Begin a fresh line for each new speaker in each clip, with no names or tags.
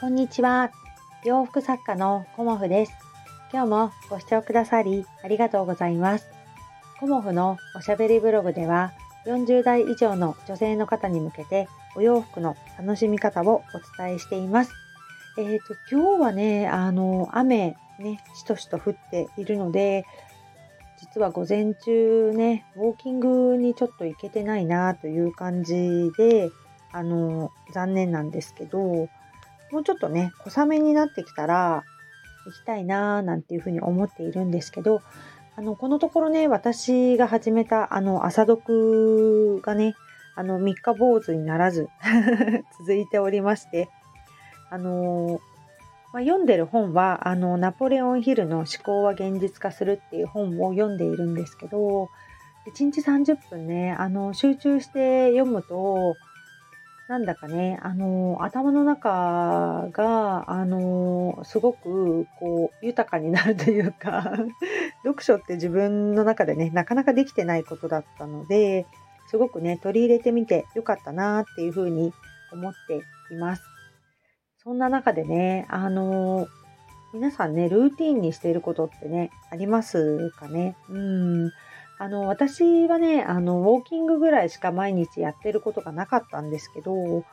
こんにちは。洋服作家のコモフです。今日もご視聴くださりありがとうございます。コモフのおしゃべりブログでは40代以上の女性の方に向けてお洋服の楽しみ方をお伝えしています。えっ、ー、と、今日はね、あの、雨ね、しとしと降っているので、実は午前中ね、ウォーキングにちょっと行けてないなという感じで、あの、残念なんですけど、もうちょっとね、小雨になってきたら行きたいなーなんていうふうに思っているんですけど、あの、このところね、私が始めたあの、朝読がね、あの、三日坊主にならず 続いておりまして、あのー、まあ、読んでる本は、あの、ナポレオンヒルの思考は現実化するっていう本を読んでいるんですけど、1日30分ね、あの、集中して読むと、なんだかね、あの、頭の中が、あの、すごく、こう、豊かになるというか 読書って自分の中でね、なかなかできてないことだったので、すごくね、取り入れてみてよかったなっていうふうに思っています。そんな中でね、あの、皆さんね、ルーティンにしていることってね、ありますかね？うん。あの、私はね、あの、ウォーキングぐらいしか毎日やってることがなかったんですけど、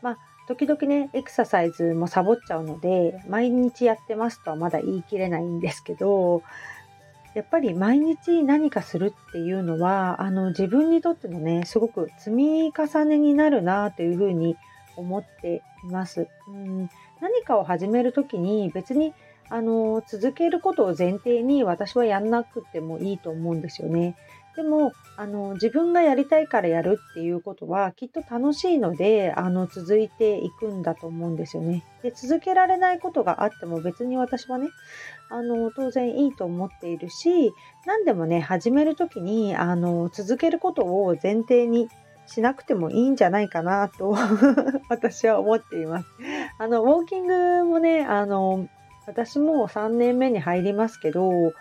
まあ、時々ね、エクササイズもサボっちゃうので、毎日やってますとはまだ言い切れないんですけど、やっぱり毎日何かするっていうのは、あの、自分にとってのね、すごく積み重ねになるなというふうに思っています。うん、何かを始めるときに別にあの、続けることを前提に私はやんなくてもいいと思うんですよね。でも、あの、自分がやりたいからやるっていうことはきっと楽しいので、あの、続いていくんだと思うんですよね。で、続けられないことがあっても別に私はね、あの、当然いいと思っているし、何でもね、始めるときに、あの、続けることを前提にしなくてもいいんじゃないかなと 私は思っています。あの、ウォーキングもね、あの、私も3年目に入りますけど、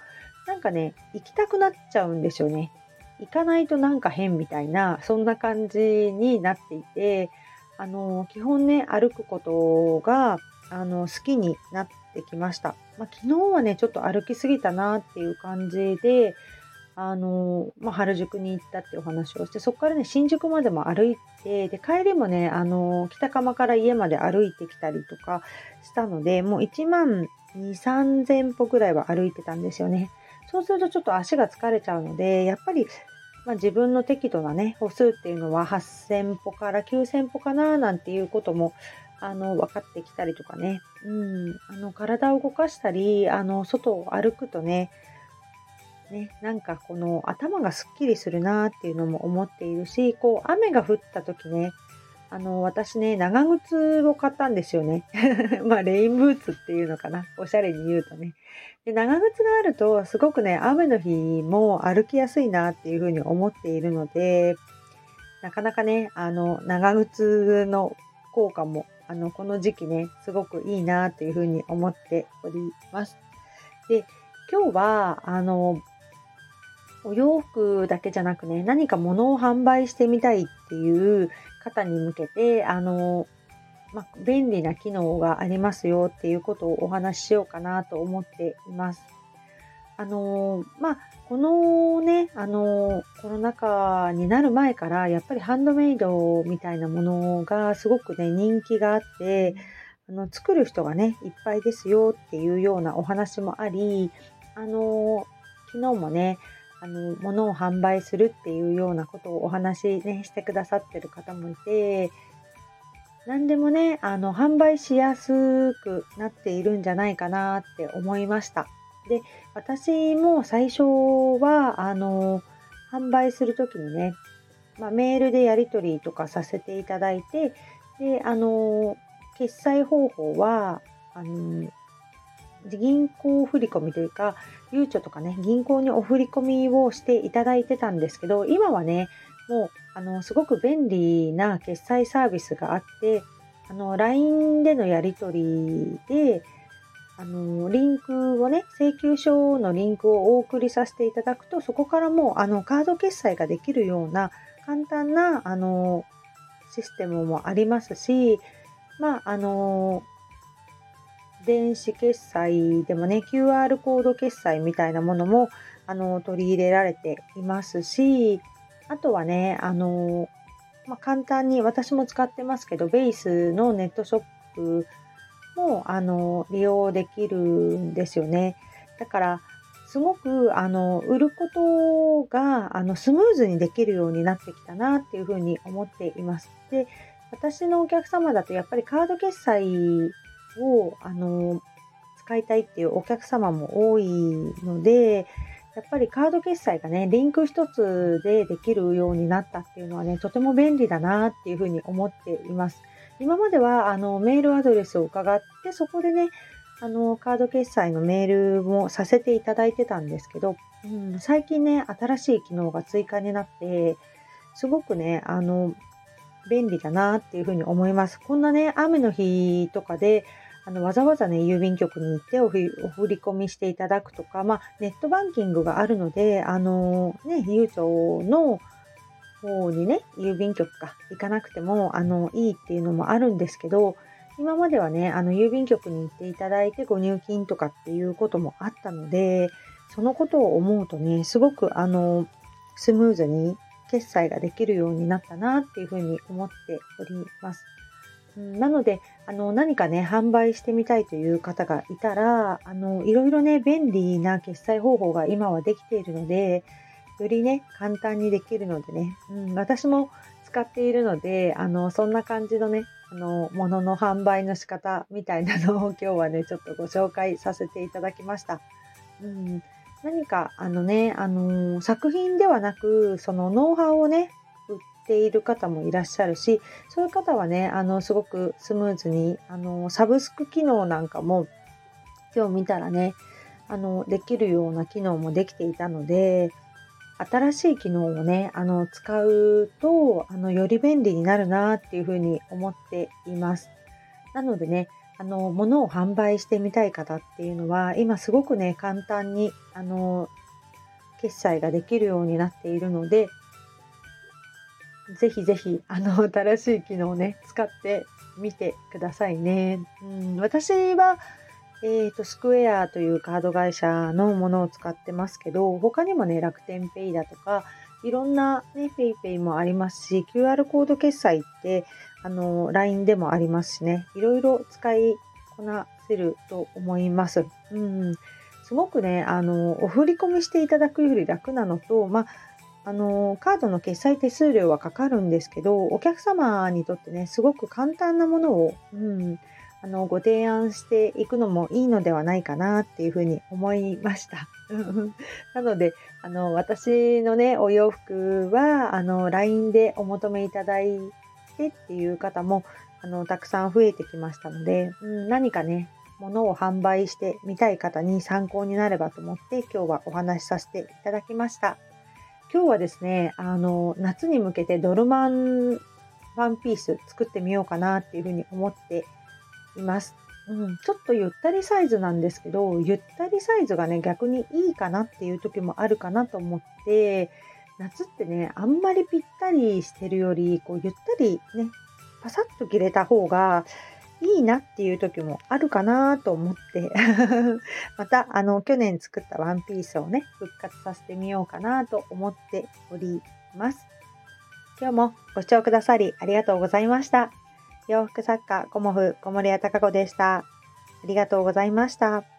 なんかね、行きたくなっちゃうんですよね。行かないとなんか変みたいな、そんな感じになっていて、あの、基本ね、歩くことが、あの、好きになってきました。まあ、昨日はね、ちょっと歩きすぎたなっていう感じで、あの、まあ、原宿に行ったってお話をして、そこからね、新宿までも歩いて、で、帰りもね、あの、北鎌から家まで歩いてきたりとかしたので、もう1万2、3000歩ぐらいは歩いてたんですよね。そうするとちょっと足が疲れちゃうので、やっぱり、まあ、自分の適度なね、歩数っていうのは8000歩から9000歩かな、なんていうことも、あの、分かってきたりとかね。うん。あの、体を動かしたり、あの、外を歩くとね、ね、なんかこの頭がすっきりするなっていうのも思っているし、こう雨が降った時ね、あの、私ね、長靴を買ったんですよね。まあ、レインブーツっていうのかな。おしゃれに言うとね。で、長靴があると、すごくね、雨の日も歩きやすいなっていうふうに思っているので、なかなかね、あの、長靴の効果も、あの、この時期ね、すごくいいなっていうふうに思っております。で、今日は、あの、お洋服だけじゃなくね、何か物を販売してみたいっていう方に向けて、あの、ま便利な機能がありますよっていうことをお話ししようかなと思っています。あのまあ、このね、あのコロナ禍になる前から、やっぱりハンドメイドみたいなものがすごくね、人気があって、あの、作る人がね、いっぱいですよっていうようなお話もあり、あの昨日もね、あの、物を販売するっていうようなことをお話ね、してくださってる方もいて、何でもね、あの、販売しやすくなっているんじゃないかなって思いました。で、私も最初は、あの、販売するときにね、まあ、メールでやり取りとかさせていただいて、で、あの、決済方法は、あの、銀行振込というか、ゆうちょとかね、銀行にお振り込みをしていただいてたんですけど、今はね、もう、あの、すごく便利な決済サービスがあって、あの、LINE でのやり取りで、あの、リンクをね、請求書のリンクをお送りさせていただくと、そこからもう、あの、カード決済ができるような簡単な、あの、システムもありますし、まあ、あの、電子決済でもね QR コード決済みたいなものもあの取り入れられていますしあとはねあの、まあ、簡単に私も使ってますけどベースのネットショップもあの利用できるんですよねだからすごくあの売ることがあのスムーズにできるようになってきたなっていうふうに思っています。で私のお客様だとやっぱりカード決済をあの使いたいっていうお客様も多いのでやっぱりカード決済がねリンク一つでできるようになったっていうのはねとても便利だなっていうふうに思っています。今まではあのメールアドレスを伺ってそこでねあのカード決済のメールもさせていただいてたんですけど、うん、最近ね新しい機能が追加になってすごくねあの便利だなっていうふうに思います。こんなね雨の日とかであのわざわざね郵便局に行ってお振り込みしていただくとか、まあ、ネットバンキングがあるのであのねゆうちょの方にね郵便局か行かなくてもあのいいっていうのもあるんですけど今まではね、あの、郵便局に行っていただいてご入金とかっていうこともあったので、そのことを思うとね、すごくあの、スムーズに決済ができるようになったなっていうふうに思っております。なので、あの、何かね、販売してみたいという方がいたら、あの、いろいろね、便利な決済方法が今はできているので、よりね、簡単にできるのでね、うん、私も使っているので、あの、そんな感じのね、あの、物のの販売の仕方みたいなのを 今日はね、ちょっとご紹介させていただきました。うん、何か、あのね、あの作品ではなく、そのノウハウをね、ている方もいらっしゃるし、そういう方はね、あの、すごくスムーズに、あの、サブスク機能なんかも、今日見たらね、あの、できるような機能もできていたので、新しい機能をね、あの、使うと、あの、より便利になるなっていうふうに思っています。なのでね、あの、物を販売してみたい方っていうのは、今すごくね、簡単に、あの、決済ができるようになっているので、ぜひぜひ、あの、新しい機能をね、使ってみてくださいね。うん、私は、えっ、ー、と、スクエアというカード会社のものを使ってますけど、他にもね、楽天ペイだとか、いろんなね、PayPay もありますし、QR コード決済って、あの、LINE でもありますしね、いろいろ使いこなせると思います。うん。すごくね、あの、お振り込みしていただくより楽なのと、まあ、あの、カードの決済手数料はかかるんですけど、お客様にとってね、すごく簡単なものを、うん、あのご提案していくのもいいのではないかなっていうふうに思いました。なのであの私のねお洋服はあの LINE でお求めいただいてっていう方もあのたくさん増えてきましたので、うん、何かね物を販売してみたい方に参考になればと思って今日はお話しさせていただきました。今日はですね、あの夏に向けてドルマンワンピース作ってみようかなっていうふうに思っています。うん、ちょっとゆったりサイズなんですけど、ゆったりサイズがね、逆にいいかなっていう時もあるかなと思って、夏ってね、あんまりぴったりしてるより、こう、ゆったりね、パサッと着れた方がいいなっていう時もあるかなと思って また、あの、去年作ったワンピースをね、復活させてみようかなと思っております。今日もご視聴くださりありがとうございました。洋服作家、コモフ、小森屋隆子でした。ありがとうございました。